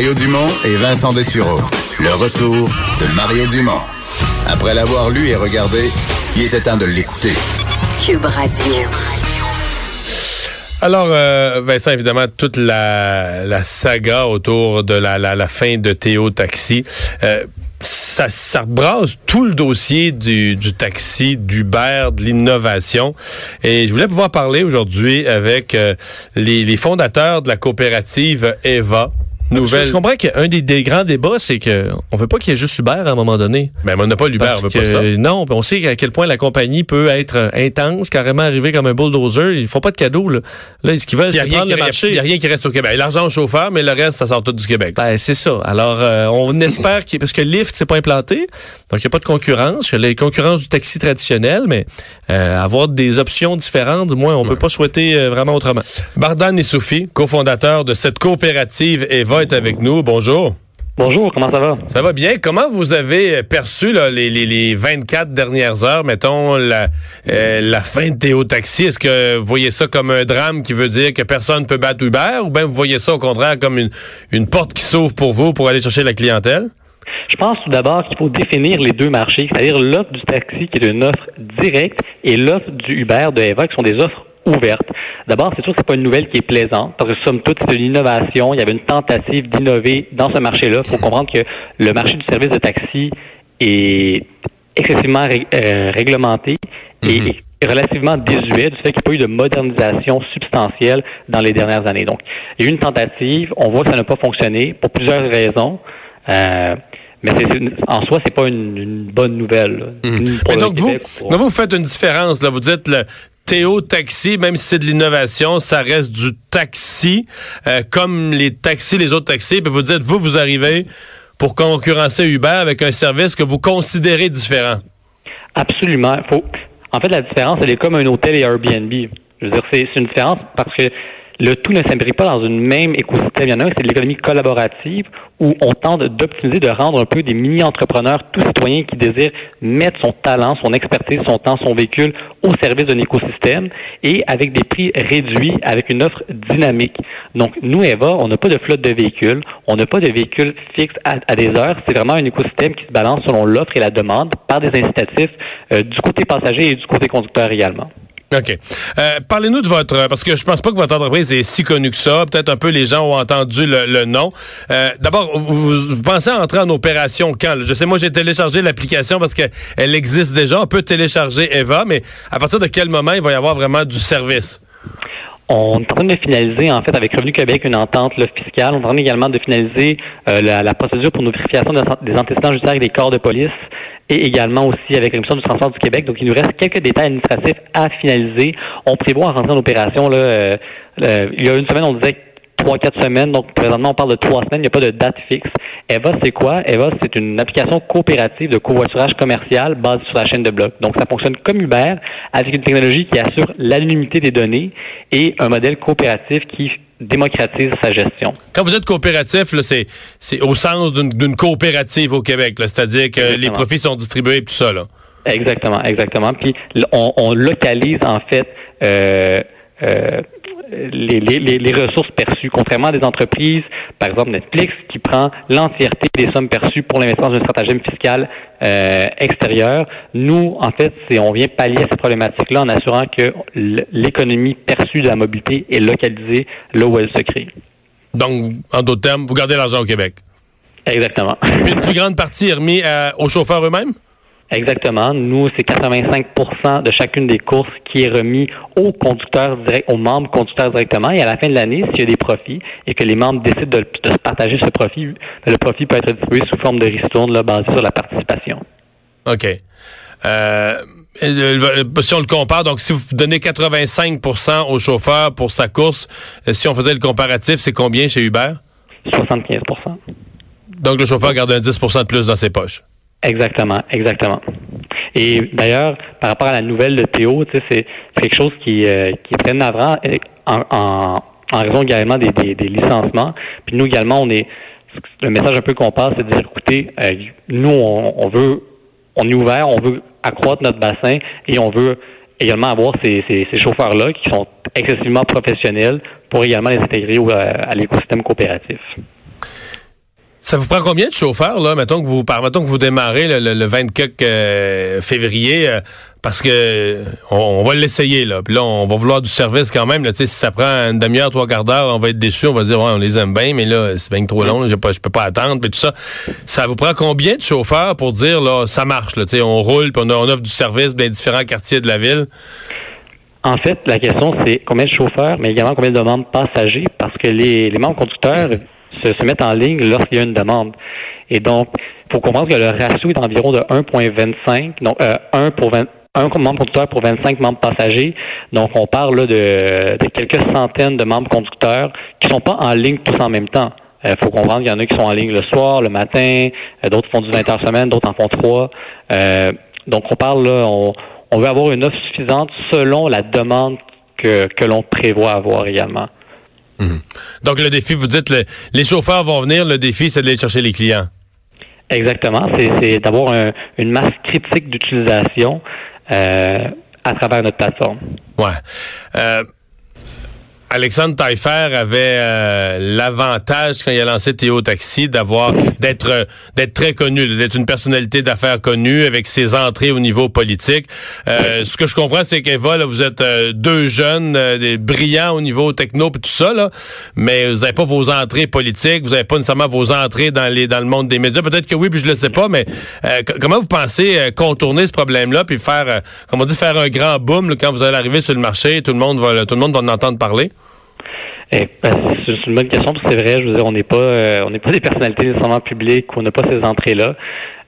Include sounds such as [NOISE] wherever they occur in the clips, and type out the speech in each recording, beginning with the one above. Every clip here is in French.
Mario Dumont et Vincent Dessureau. Le retour de Mario Dumont. Après l'avoir lu et regardé, il était temps de l'écouter. Cube Radio. Alors, euh, Vincent, évidemment, toute la, la saga autour de la, la, la fin de Théo Taxi, euh, ça, ça brasse tout le dossier du, du taxi, d'Uber, de l'innovation. Et je voulais pouvoir parler aujourd'hui avec euh, les, les fondateurs de la coopérative Eva. Nouvelle. Je comprends qu'un des, des grands débats, c'est que on veut pas qu'il y ait juste Uber à un moment donné. Mais on n'a pas l'Uber, on veut que, pas ça. Non, on sait à quel point la compagnie peut être intense, carrément arriver comme un bulldozer. Ils font pas de cadeaux, là. Là, ce qu'ils veulent, Il n'y a, c'est rien prendre le marché. il y a rien qui reste au Québec. L'argent au chauffeur, mais le reste, ça sort tout du Québec. Ben, c'est ça. Alors, euh, on espère qu'il parce que Lyft, c'est pas implanté. Donc, il n'y a pas de concurrence. Il y a les concurrences du taxi traditionnel, mais euh, avoir des options différentes, du moins, on peut pas souhaiter euh, vraiment autrement. Bardan Issoufi, cofondateur de cette coopérative Eva, est avec nous. Bonjour. Bonjour, comment ça va? Ça va bien? Comment vous avez perçu là, les, les, les 24 dernières heures, mettons, la, euh, la fin de Théo Taxi? Est-ce que vous voyez ça comme un drame qui veut dire que personne ne peut battre Uber ou bien vous voyez ça au contraire comme une, une porte qui s'ouvre pour vous pour aller chercher la clientèle? Je pense tout d'abord qu'il faut définir les deux marchés, c'est-à-dire l'offre du taxi qui est une offre directe et l'offre du Uber de Eva qui sont des offres D'abord, c'est sûr que c'est pas une nouvelle qui est plaisante, parce que somme toute, c'est de l'innovation. Il y avait une tentative d'innover dans ce marché-là. Il faut comprendre que le marché du service de taxi est excessivement ré- euh, réglementé et Mhm. est relativement désuet du fait qu'il n'y a pas eu de modernisation substantielle dans les dernières années. Donc, il y a eu une tentative. On voit que ça n'a pas fonctionné pour plusieurs raisons. Euh, mais en soi, c'est pas une, une bonne nouvelle. Mhm. Mais donc vous, donc vous faites une différence. Là. Vous dites le Théo Taxi, même si c'est de l'innovation, ça reste du taxi, euh, comme les taxis, les autres taxis. Puis vous dites, vous, vous arrivez pour concurrencer Uber avec un service que vous considérez différent. Absolument. Faut... En fait, la différence, elle est comme un hôtel et Airbnb. Je veux dire, c'est une différence parce que le tout ne s'imbrique pas dans une même écosystème. Il y en a un, c'est l'économie collaborative où on tente d'optimiser, de rendre un peu des mini-entrepreneurs, tout citoyen qui désire mettre son talent, son expertise, son temps, son véhicule au service d'un écosystème et avec des prix réduits, avec une offre dynamique. Donc, nous, Eva, on n'a pas de flotte de véhicules, on n'a pas de véhicules fixes à, des heures. C'est vraiment un écosystème qui se balance selon l'offre et la demande par des incitatifs euh, du côté passager et du côté conducteur également. OK. Euh, Parlez-nous de votre... Parce que je pense pas que votre entreprise est si connue que ça. Peut-être un peu les gens ont entendu le, le nom. Euh, D'abord, vous, vous pensez entrer en opération quand? là? Je sais, moi, j'ai téléchargé l'application parce qu'elle existe déjà. On peut télécharger Eva, mais à partir de quel moment il va y avoir vraiment du service? On est en train de finaliser, en fait, avec Revenu Québec, une entente fiscale. On est en train également de finaliser euh, la, la procédure pour nos vérifications des, des antécédents judiciaires avec les corps de police et également aussi avec la Commission du transport du Québec. Donc, il nous reste quelques détails administratifs à finaliser. On prévoit en rentrer en opération, là, euh, euh, il y a une semaine, on disait trois, quatre semaines. Donc, présentement, on parle de trois semaines. Il n'y a pas de date fixe. Eva, c'est quoi? Eva, c'est une application coopérative de covoiturage commercial basée sur la chaîne de blocs. Donc, ça fonctionne comme Uber avec une technologie qui assure l'anonymité des données et un modèle coopératif qui démocratise sa gestion. Quand vous êtes coopératif, là, c'est, c'est au sens d'une, coopérative au Québec. C'est-à-dire que Exactement. les profits sont distribués et tout ça. Là. Exactement, exactement. Puis on, on localise en fait euh, euh, les, les, les- les ressources perçues, contrairement à des entreprises, par exemple Netflix, qui prend l'entièreté des sommes perçues pour l'investissement d'un stratagème fiscal euh, extérieur. Nous, en fait, c'est on vient pallier à cette problématique-là en assurant que l'économie perçue de la mobilité est localisée là où elle se crée. Donc, en d'autres termes, vous gardez l'argent au Québec. Exactement. Puis une plus grande partie est remise à- aux chauffeurs eux-mêmes? Exactement. Nous, c'est 85% de chacune des courses qui est remis aux conducteurs direct, aux membres conducteurs directement. Et à la fin de l'année, s'il y a des profits et que les membres décident de, de se partager ce profit, le profit peut être distribué sous forme de ristourne là, basé sur la participation. OK. Euh, si on le compare, donc si vous donnez 85% aux chauffeurs pour sa course, euh, si on faisait le comparatif, c'est combien chez Uber? 75% Donc, le chauffeur garde un 10% de plus dans ses poches. Exactement, exactement. Et d'ailleurs, par rapport à la nouvelle de Théo, c'est quelque chose qui, euh, qui est très euh, en, en, en raison également des, des, des, licenciements. Puis nous également, on est le message un peu qu'on passe, c'est de dire écoutez, euh, nous, on, on, veut on est ouvert, on veut accroître notre bassin et on veut également avoir ces, ces, ces chauffeurs-là qui sont excessivement professionnels pour également les intégrer au, à l'écosystème coopératif. Ça vous prend combien de chauffeurs, là, mettons que vous, mettons que vous démarrez le, le, 24 euh, février, euh, parce que on, va l'essayer, là. Puis là, on va vouloir du service quand même. Là, si ça prend une demi-heure, trois quarts d'heure, on va être déçu, on va dire ouais, on les aime bien, mais là, c'est bien trop long, je pas, peux pas attendre, puis tout ça. Ça vous prend combien de chauffeurs pour dire là, ça marche, là, on roule, puis on, on offre du service dans les différents quartiers de la ville? En fait, la question, c'est combien de chauffeurs, mais également combien de membres passagers, parce que les, les membres conducteurs se, se mettent en ligne lorsqu'il y a une demande. Et donc, il faut comprendre que le ratio est environ de 1,25, donc euh, 1 pour 20, un membre conducteur pour 25 membres passagers. Donc, on parle là, de, de, quelques centaines de membres conducteurs qui sont pas en ligne tous en même temps. Il euh, faut comprendre qu'il y en a qui sont en ligne le soir, le matin, euh, d'autres font du 20 heures semaine, d'autres en font trois. Euh, donc, on parle là, on, on veut avoir une offre suffisante selon la demande que, que l'on prévoit avoir également. Mhm. Donc, le défi, vous dites, les chauffeurs vont venir, le défi, c'est d'aller chercher les clients. Exactement, c'est d'avoir un, une masse critique d'utilisation euh, à travers notre plateforme. Ouais. Euh, Alexandre Taillefer avait euh, l'avantage quand il a lancé Théo Taxi d'avoir d'être euh, d'être très connu, d'être une personnalité d'affaires connue avec ses entrées au niveau politique. Euh, ce que je comprends, c'est qu'Eva, là, vous êtes deux jeunes, des brillants au niveau techno et tout ça, là, mais vous n'avez pas vos entrées politiques, vous n'avez pas nécessairement vos entrées dans les dans le monde des médias. Peut-être que oui, puis je le sais pas, mais comment vous pensez contourner ce problème-là puis faire, comment on dit, faire un grand boom quand vous allez arriver sur le marché, tout le monde va tout le monde va en entendre parler? Eh, ben, c'est une bonne question, c'est vrai. Je veux dire, on n'est pas, euh, on n'est pas des personnalités nécessairement publiques, on n'a pas ces entrées-là.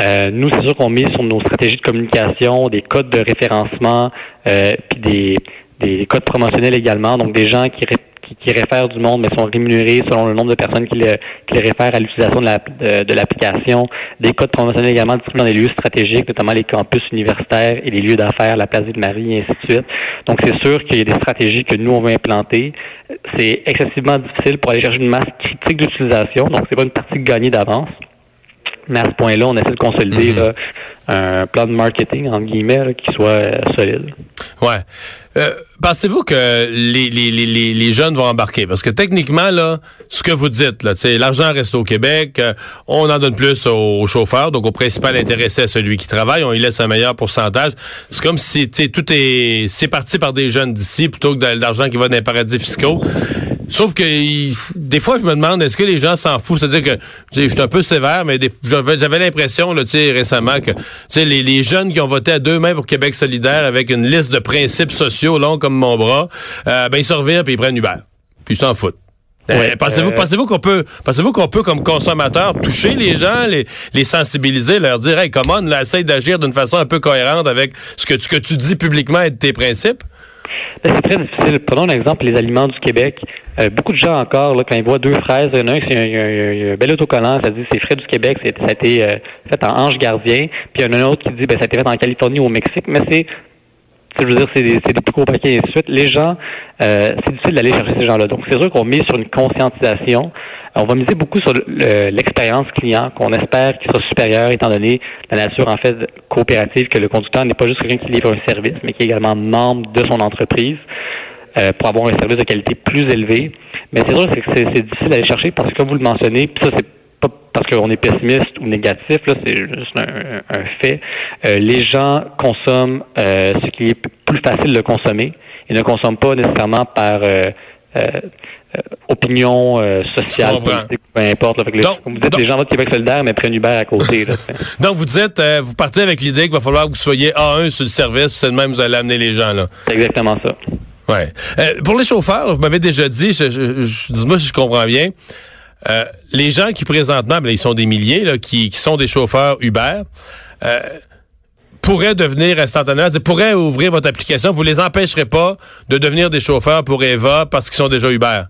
Euh, nous, c'est sûr qu'on met sur nos stratégies de communication des codes de référencement, euh, puis des, des codes promotionnels également. Donc, des gens qui, qui, réfèrent du monde, mais sont rémunérés selon le nombre de personnes qui, qui les réfèrent à l'utilisation de l'application. des codes promotionnels également distribués dans des lieux stratégiques, notamment les campus universitaires et les lieux d'affaires, la place de Marie, et ainsi de suite. Donc, c'est sûr qu'il y a des stratégies que nous, on veut implanter. C'est excessivement difficile pour aller chercher une masse critique d'utilisation. Donc, c'est pas une partie gagnée d'avance. Mais à ce point-là, on essaie de consolider mhm. un plan de marketing, en guillemets, qui soit euh, solide. Ouais. Euh, pensez-vous que les, les, les, les, jeunes vont embarquer? Parce que techniquement, là, ce que vous dites, là, l'argent reste au Québec, euh, on en donne plus aux chauffeurs, donc au principal intéressé à celui qui travaille, on y laisse un meilleur pourcentage. C'est comme si tout est c'est parti par des jeunes d'ici plutôt que de l'argent qui va dans les paradis fiscaux. Sauf que des fois, je me demande, est-ce que les gens s'en foutent? C'est-à-dire que je suis un peu sévère, mais j'avais l'impression récemment que les, les jeunes qui ont voté à deux mains pour Québec solidaire avec une liste de principes sociaux longs comme mon bras, euh, ben ils se revirent puis ils prennent Uber. Puis ils s'en foutent. Euh, pensez-vous, euh, pensez-vous qu'on peut, pensez-vous qu'on peut, comme consommateur, toucher les gens, les, les sensibiliser, leur dire, hey, comment, là, essaye d'agir d'une façon un peu cohérente avec ce que tu, que tu dis publiquement et de tes principes? Ben, c'est très difficile. Prenons l'exemple les aliments du Québec. Euh, beaucoup de gens encore, là, quand ils voient deux fraises, il y en a un c'est un, un, bel autocollant, ça dit c'est frais du Québec, ça a été euh, fait en ange gardien, puis il y en a un autre qui dit ben ça a été fait en Californie ou au Mexique, mais c'est je veux dire, c'est des, des, plus gros paquets et ainsi de suite. Les gens, euh, c'est difficile d'aller chercher ces gens-là. Donc, c'est sûr qu'on mise sur une conscientisation. On va miser beaucoup sur l'expérience client qu'on espère qu'il sera supérieure étant donné la nature, en fait, coopérative, que le conducteur n'est pas juste quelqu'un qui livre un service, mais qui est également membre de son entreprise euh, pour avoir un service de qualité plus élevé. Mais c'est sûr que c'est difficile d'aller chercher parce que, comme vous le mentionnez, puis ça, c'est parce qu'on est pessimiste ou négatif, là, c'est juste un, fait. Euh, les gens consomment euh, ce qui est plus facile de consommer. Ils ne consomment pas nécessairement par euh, opinion sociale, politique, peu importe. donc, comme vous dites, les gens votent Québec solidaire, mais prennent Uber à côté. [LAUGHS] donc, vous dites, vous partez avec l'idée qu'il va falloir que vous soyez A1 sur le service, puis c'est le même vous allez amener les gens. là. C'est exactement ça. Ouais. pour les chauffeurs, vous m'avez déjà dit, dis-moi si je comprends bien, euh, les gens qui présentement, ben, ils sont des milliers, là, qui, qui sont des chauffeurs Uber, euh, pourraient devenir instantanément, pourraient ouvrir votre application. Vous les empêcherez pas de devenir des chauffeurs pour Eva parce qu'ils sont déjà Uber.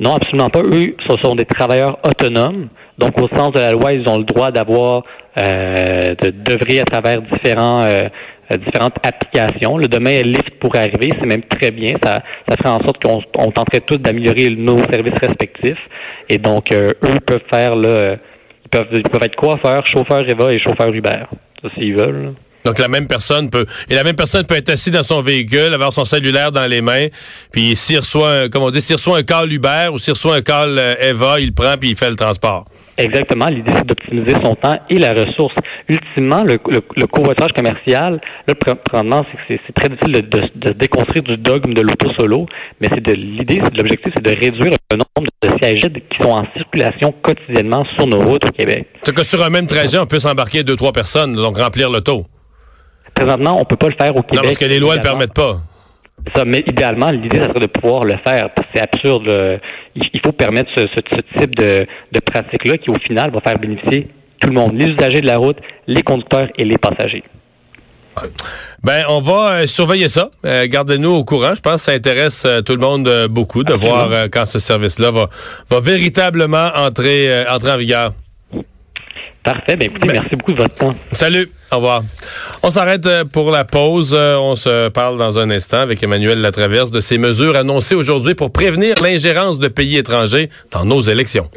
Non, absolument pas. Eux, ce sont des travailleurs autonomes. Donc, au sens de la loi, ils ont le droit d'avoir, euh, de d'œuvrer à travers différents, euh, euh, différentes applications. Le demain, Lyft pourrait arriver, c'est même très bien. Ça, ça ferait en sorte qu'on on tenterait tous d'améliorer nos services respectifs. Et donc, eux peuvent faire, là, ils peuvent, ils peuvent être coiffeurs, chauffeurs Eva et chauffeurs Uber, ça, s'ils veulent. Donc la même personne peut et la même personne peut être assis dans son véhicule, avoir son cellulaire dans les mains, puis s'il reçoit un, comme on dit, s'il reçoit un call Uber ou s'il reçoit un call Eva, il le prend puis il fait le transport. Exactement. L'idée, c'est d'optimiser son temps et la ressource. Ultimement, le, le, covoiturage commercial, là, présentement, c'est c'est très difficile de, de, déconstruire du dogme de l'auto-solo, mais c'est de l'idée, c'est de l'objectif, c'est de réduire le nombre de sièges qui sont en circulation quotidiennement sur nos routes au Québec. C'est que sur un même trajet, on peut s'embarquer deux, trois personnes, donc remplir l'auto. Présentement, on peut pas le faire au Québec. Non, parce que les lois ne le permettent pas. Ça, mais idéalement, l'idée, ça serait de pouvoir le faire. C'est absurde. Il faut permettre ce, type de, pratique-là qui, au final, va faire bénéficier tout le monde, les usagers de la route, les conducteurs et les passagers. Ben, on va euh, surveiller ça. Euh, gardez-nous au courant. Je pense que ça intéresse euh, tout le monde beaucoup de voir quand ce service-là va, va véritablement entrer, entrer en vigueur. Parfait. Ben, écoutez, merci beaucoup de votre temps. Salut. Au revoir. On s'arrête euh, pour la pause. Euh, on se parle dans un instant avec Emmanuel Latraverse de ces mesures annoncées aujourd'hui pour prévenir l'ingérence de pays étrangers dans nos élections.